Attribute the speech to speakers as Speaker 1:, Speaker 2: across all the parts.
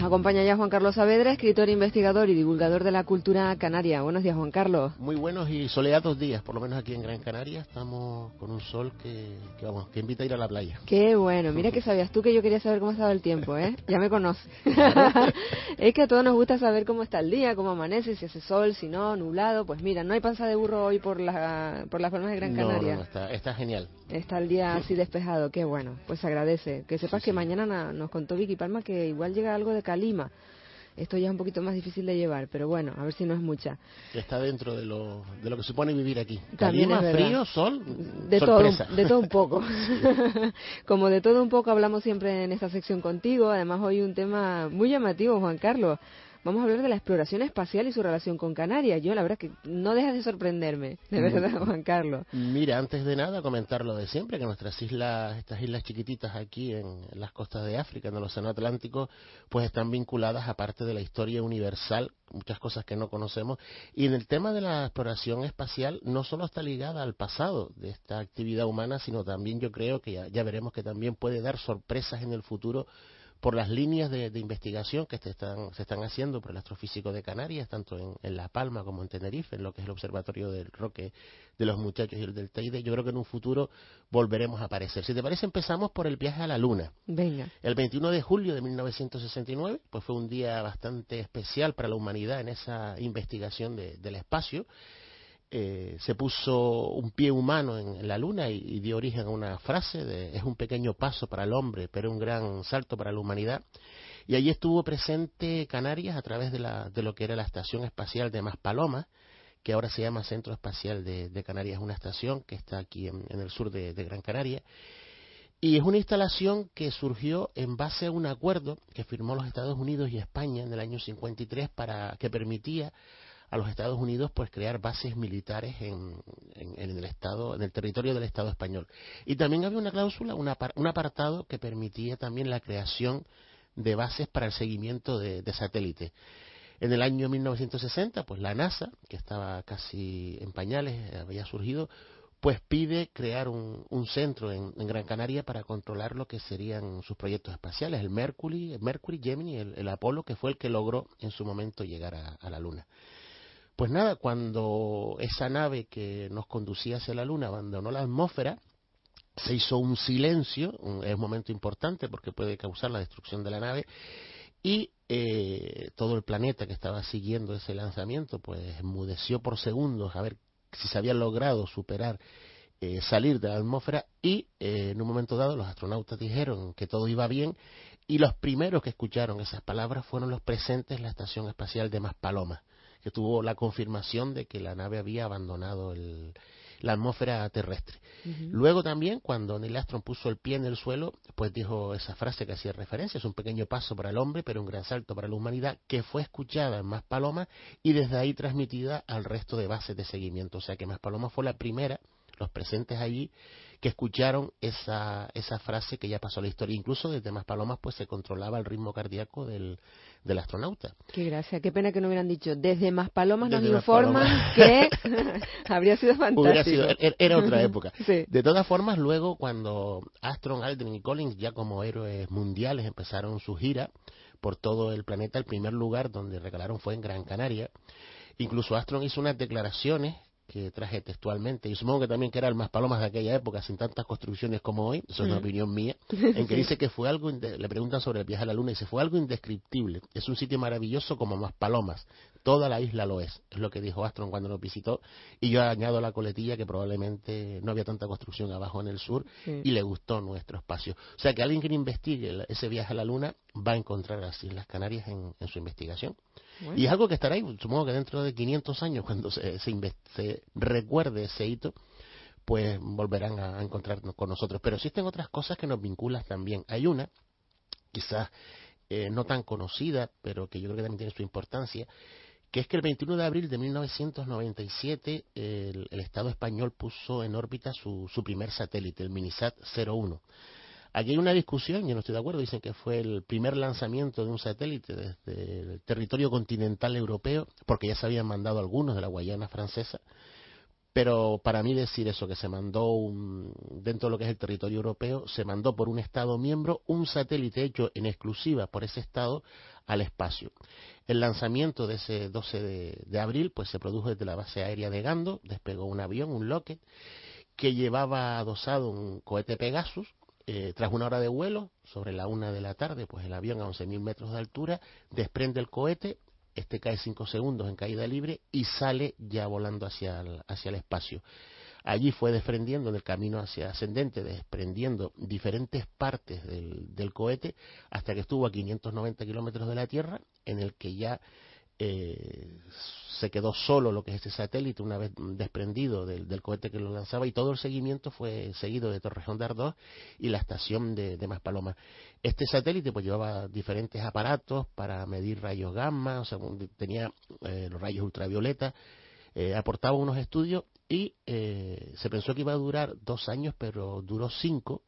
Speaker 1: Nos acompaña ya Juan Carlos Saavedra, escritor, investigador y divulgador de la cultura canaria. Buenos días, Juan Carlos.
Speaker 2: Muy buenos y soleados días, por lo menos aquí en Gran Canaria. Estamos con un sol que, vamos, que invita a ir a la playa.
Speaker 1: Qué bueno. Mira que sabías tú que yo quería saber cómo estaba el tiempo, ¿eh? Ya me conoces. es que a todos nos gusta saber cómo está el día, cómo amanece, si hace sol, si no, nublado. Pues mira, no hay panza de burro hoy por, la, por las palmas de Gran Canaria.
Speaker 2: No, está, está genial.
Speaker 1: Está el día así despejado, qué bueno. Pues agradece. Que sepas que mañana nos contó Vicky Palma que igual llega algo de Calima. Esto ya es un poquito más difícil de llevar, pero bueno, a ver si no es mucha.
Speaker 2: Está dentro de lo, de lo que supone vivir aquí. También frío, sol,
Speaker 1: de todo, de todo un poco. Como de todo un poco hablamos siempre en esta sección contigo, además hoy un tema muy llamativo, Juan Carlos vamos a hablar de la exploración espacial y su relación con Canarias. Yo la verdad que no deja de sorprenderme, de verdad, Juan Carlos.
Speaker 2: Mira, antes de nada comentar lo de siempre, que nuestras islas, estas islas chiquititas aquí en, las costas de África, en el Océano Atlántico, pues están vinculadas a parte de la historia universal, muchas cosas que no conocemos. Y en el tema de la exploración espacial, no solo está ligada al pasado de esta actividad humana, sino también yo creo que ya veremos que también puede dar sorpresas en el futuro por las líneas de, investigación que se están, se están haciendo por el astrofísico de Canarias, tanto en, La Palma como en Tenerife, en lo que es el Observatorio del Roque de los Muchachos y el del Teide, yo creo que en un futuro volveremos a aparecer. Si te parece, empezamos por el viaje a la Luna.
Speaker 1: Venga.
Speaker 2: El 21 de julio de 1969, pues fue un día bastante especial para la humanidad en esa investigación del espacio. Eh, se puso un pie humano en, la luna y, dio origen a una frase de es un pequeño paso para el hombre, pero un gran salto para la humanidad. Y allí estuvo presente Canarias a través de, la, de lo que era la Estación Espacial de Maspalomas, que ahora se llama Centro Espacial de, Canarias, una estación que está aquí en, el sur de, de Gran Canaria. Y es una instalación que surgió en base a un acuerdo que firmó los Estados Unidos y España en el año 53 para que permitía a los Estados Unidos pues crear bases militares en, el estado en el territorio del Estado español y también había una cláusula un apartado que permitía también la creación de bases para el seguimiento de, satélites en el año 1960 pues la NASA que estaba casi en pañales había surgido pues pide crear un, centro en, Gran Canaria para controlar lo que serían sus proyectos espaciales, el Mercury, el Mercury Gemini, el Apolo, que fue el que logró en su momento llegar a la Luna. Pues nada, cuando esa nave que nos conducía hacia la Luna abandonó la atmósfera, se hizo un silencio, es un momento importante porque puede causar la destrucción de la nave, y eh, todo el planeta que estaba siguiendo ese lanzamiento, pues enmudeció por segundos a ver si se había logrado superar eh, salir de la atmósfera y eh, en un momento dado los astronautas dijeron que todo iba bien y los primeros que escucharon esas palabras fueron los presentes en la estación espacial de Maspalomas que tuvo la confirmación de que la nave había abandonado la atmósfera terrestre. Luego también, cuando Neil Armstrong puso el pie en el suelo, pues dijo esa frase que hacía referencia, es un pequeño paso para el hombre, pero un gran salto para la humanidad, que fue escuchada en Más Palomas y desde ahí transmitida al resto de bases de seguimiento. O sea que Más Palomas fue la primera, los presentes allí, que escucharon esa, esa frase que ya pasó a la historia. Incluso desde Más Palomas pues se controlaba el ritmo cardíaco del, del astronauta.
Speaker 1: Qué gracia, qué pena que no hubieran dicho, desde Más Palomas nos informan que habría sido fantástico.
Speaker 2: Er, era otra época. De todas formas, luego cuando Astron, Aldrin y Collins ya como héroes mundiales empezaron su gira por todo el planeta, el primer lugar donde regalaron fue en Gran Canaria. Incluso Astron hizo unas declaraciones que traje textualmente, y supongo que también que era el más palomas de aquella época, sin tantas construcciones como hoy, eso es una mm. opinión mía, en que dice que fue algo, le preguntan sobre el viaje a la luna, y dice, fue algo indescriptible, es un sitio maravilloso como más palomas, toda la isla lo es, es lo que dijo Astron cuando nos visitó, y yo añado la coletilla que probablemente no había tanta construcción abajo en el sur, y le gustó nuestro espacio. O sea que alguien que investigue ese viaje a la luna va a encontrar las Islas Canarias en su investigación. Y es algo que estará ahí, supongo que dentro de 500 años, cuando se, se, recuerde ese hito, pues volverán a, encontrarnos con nosotros. Pero existen otras cosas que nos vinculan también. Hay una, quizás eh, no tan conocida, pero que yo creo que también tiene su importancia, que es que el 21 de abril de 1997 el, el Estado español puso en órbita su, su primer satélite, el Minisat 01. Aquí hay una discusión, yo no estoy de acuerdo, dicen que fue el primer lanzamiento de un satélite desde el territorio continental europeo, porque ya se habían mandado algunos de la Guayana francesa, pero para mí decir eso, que se mandó dentro de lo que es el territorio europeo, se mandó por un Estado miembro un satélite hecho en exclusiva por ese Estado al espacio. El lanzamiento de ese 12 de, de abril pues se produjo desde la base aérea de Gando, despegó un avión, un Lockheed, que llevaba adosado un cohete Pegasus, eh, tras una hora de vuelo, sobre la una de la tarde, pues el avión a 11.000 metros de altura desprende el cohete, este cae cinco segundos en caída libre y sale ya volando hacia el, hacia el espacio. Allí fue desprendiendo en el camino hacia ascendente, desprendiendo diferentes partes del, del cohete hasta que estuvo a 590 kilómetros de la Tierra, en el que ya eh, se quedó solo lo que es este satélite una vez desprendido del, cohete que lo lanzaba y todo el seguimiento fue seguido de Torrejón de Ardós y la estación de, de Maspaloma. Este satélite pues llevaba diferentes aparatos para medir rayos gamma, o sea, tenía eh, los rayos ultravioleta, eh, aportaba unos estudios y se pensó que iba a durar dos años, pero duró cinco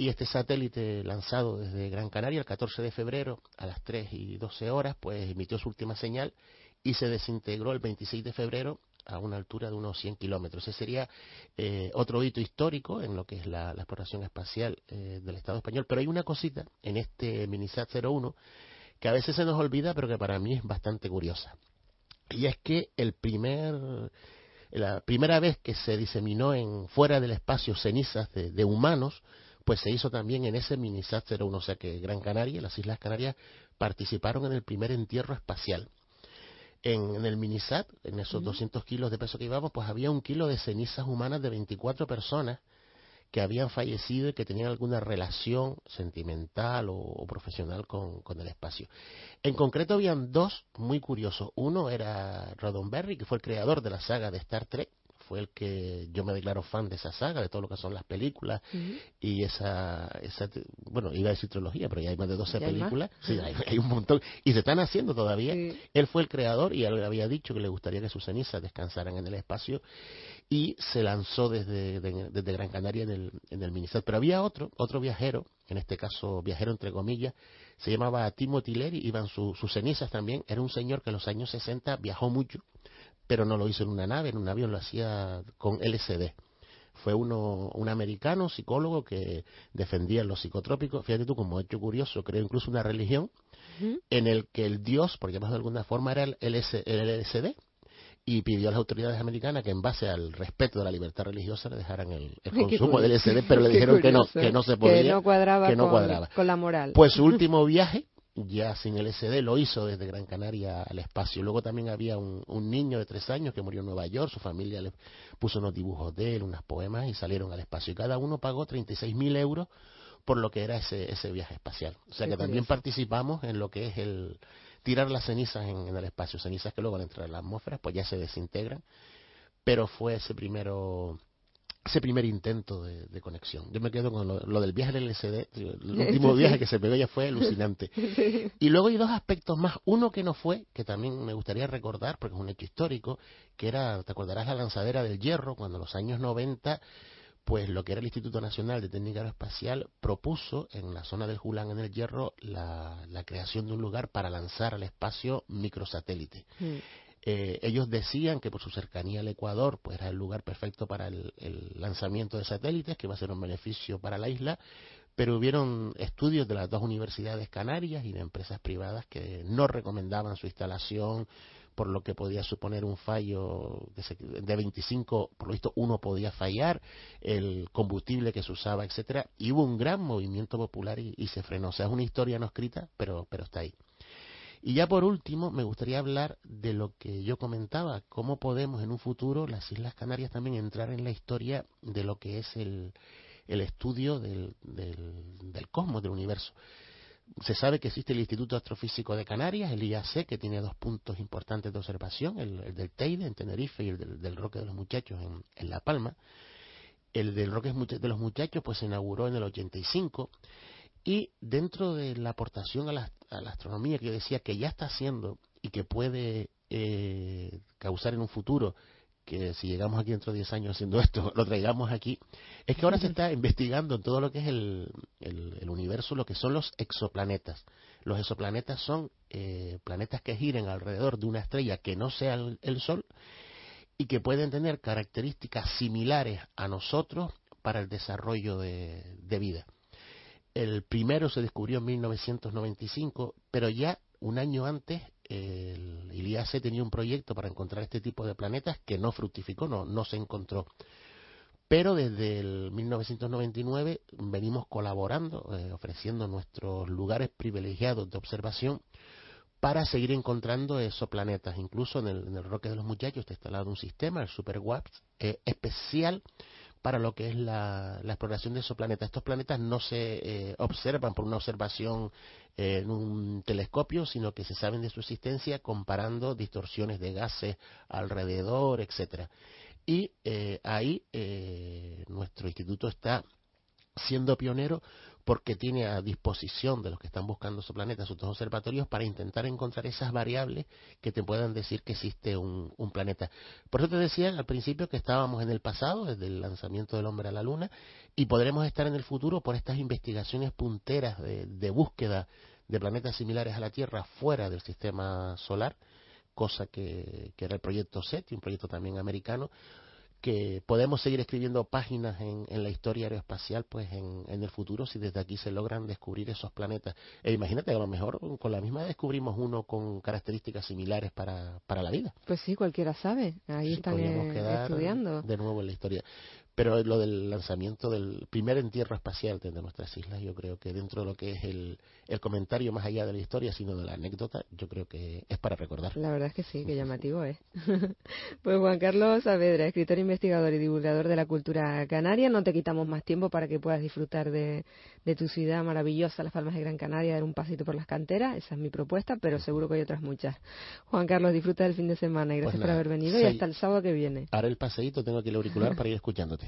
Speaker 2: y este satélite lanzado desde Gran Canaria el 14 de febrero a las 3 y 12 horas, pues emitió su última señal y se desintegró el 26 de febrero a una altura de unos 100 kilómetros. Ese sería eh, otro hito histórico en lo que es la, exploración espacial eh, del Estado español. Pero hay una cosita en este Minisat 01 que a veces se nos olvida, pero que para mí es bastante curiosa. Y es que el primer, la primera vez que se diseminó en fuera del espacio cenizas de humanos pues se hizo también en ese Minisat 01, o sea que Gran Canaria y las Islas Canarias participaron en el primer entierro espacial. En, el Minisat, en esos 200 kilos de peso que llevamos, pues había un kilo de cenizas humanas de 24 personas que habían fallecido y que tenían alguna relación sentimental o, profesional con, con, el espacio. En concreto habían dos muy curiosos. Uno era Roddenberry, que fue el creador de la saga de Star Trek, fue el que yo me declaro fan de esa saga, de todo lo que son las películas y esa, esa, bueno, iba a decir trilogía, pero ya hay más de 12 películas, sí, hay, un montón, y se están haciendo todavía. Él fue el creador y él había dicho que le gustaría que sus cenizas descansaran en el espacio y se lanzó desde, desde Gran Canaria en el, en el Minisat. Pero había otro, otro viajero, en este caso viajero entre comillas, se llamaba Timothy Leary, iban sus cenizas también, era un señor que en los años 60 viajó mucho pero no lo hizo en una nave, en un avión lo hacía con LSD. Fue uno, un americano psicólogo que defendía los psicotrópicos. Fíjate tú, como hecho curioso, creó incluso una religión en el que el dios, por llamarlo de alguna forma, era el, LSD y pidió a las autoridades americanas que en base al respeto de la libertad religiosa le dejaran el, consumo del LSD, pero le dijeron que no, que no se podía,
Speaker 1: que no cuadraba,
Speaker 2: que no
Speaker 1: cuadraba. con la moral.
Speaker 2: Pues su último viaje ya sin LSD, lo hizo desde Gran Canaria al espacio. Luego también había un, niño de tres años que murió en Nueva York, su familia le puso unos dibujos de él, unos poemas y salieron al espacio. Y cada uno pagó 36 mil euros por lo que era ese, ese viaje espacial. O sea que también participamos en lo que es el tirar las cenizas en, el espacio, cenizas que luego al entrar en la atmósfera pues ya se desintegran. Pero fue ese primero ese primer intento de, conexión. Yo me quedo con lo, del viaje del LSD, el último viaje que se pegó ya fue alucinante. Y luego hay dos aspectos más. Uno que no fue, que también me gustaría recordar, porque es un hecho histórico, que era, te acordarás, la lanzadera del hierro, cuando en los años 90 pues lo que era el Instituto Nacional de Técnica Aeroespacial propuso en la zona del Julán en el Hierro la, creación de un lugar para lanzar al espacio microsatélite. Mm. Eh, ellos decían que por su cercanía al Ecuador pues era el lugar perfecto para el, lanzamiento de satélites, que iba a ser un beneficio para la isla, pero hubieron estudios de las dos universidades canarias y de empresas privadas que no recomendaban su instalación por lo que podía suponer un fallo de 25, por lo visto uno podía fallar, el combustible que se usaba, etcétera, y hubo un gran movimiento popular y, se frenó. O sea, es una historia no escrita, pero, pero está ahí. Y ya por último, me gustaría hablar de lo que yo comentaba, cómo podemos en un futuro las Islas Canarias también entrar en la historia de lo que es el, el estudio del, del cosmos, del universo se sabe que existe el Instituto Astrofísico de Canarias, el IAC, que tiene dos puntos importantes de observación, el, del Teide en Tenerife y el del, Roque de los Muchachos en, La Palma. El del Roque de los Muchachos pues se inauguró en el 85 y dentro de la aportación a la, astronomía que yo decía que ya está haciendo y que puede eh, causar en un futuro que si llegamos aquí dentro de 10 años haciendo esto, lo traigamos aquí, es que ahora se está investigando en todo lo que es el, el, universo, lo que son los exoplanetas. Los exoplanetas son eh, planetas que giren alrededor de una estrella que no sea el, Sol y que pueden tener características similares a nosotros para el desarrollo de, de vida. El primero se descubrió en 1995, pero ya un año antes el, IAC tenía un proyecto para encontrar este tipo de planetas que no fructificó, no, no se encontró. Pero desde el 1999 venimos colaborando, eh, ofreciendo nuestros lugares privilegiados de observación para seguir encontrando esos planetas. Incluso en el, Roque de los Muchachos está instalado un sistema, el Super eh, especial para lo que es la, exploración de esos planetas. Estos planetas no se eh, observan por una observación eh, en un telescopio, sino que se saben de su existencia comparando distorsiones de gases alrededor, etcétera. Y eh, ahí nuestro instituto está siendo pionero porque tiene a disposición de los que están buscando su planeta sus dos observatorios para intentar encontrar esas variables que te puedan decir que existe un, planeta. Por eso te decía al principio que estábamos en el pasado, desde el lanzamiento del hombre a la luna, y podremos estar en el futuro por estas investigaciones punteras de, búsqueda de planetas similares a la Tierra fuera del sistema solar, cosa que, que era el proyecto SETI, un proyecto también americano, que podemos seguir escribiendo páginas en, la historia aeroespacial pues en, el futuro si desde aquí se logran descubrir esos planetas. E imagínate, a lo mejor con la misma descubrimos uno con características similares para, para la vida.
Speaker 1: Pues sí, cualquiera sabe. Ahí están eh, estudiando.
Speaker 2: De nuevo en la historia. Pero lo del lanzamiento del primer entierro espacial de nuestras islas, yo creo que dentro de lo que es el, el comentario más allá de la historia, sino de la anécdota, yo creo que es para recordar.
Speaker 1: La verdad es que sí, que llamativo es. pues Juan Carlos Saavedra, escritor, investigador y divulgador de la cultura canaria, no te quitamos más tiempo para que puedas disfrutar de, de tu ciudad maravillosa, las Palmas de Gran Canaria, dar un pasito por las canteras, esa es mi propuesta, pero seguro que hay otras muchas. Juan Carlos, disfruta del fin de semana y gracias pues por haber venido y hasta el sábado que viene.
Speaker 2: Haré el paseíto, tengo aquí el auricular para ir escuchándote.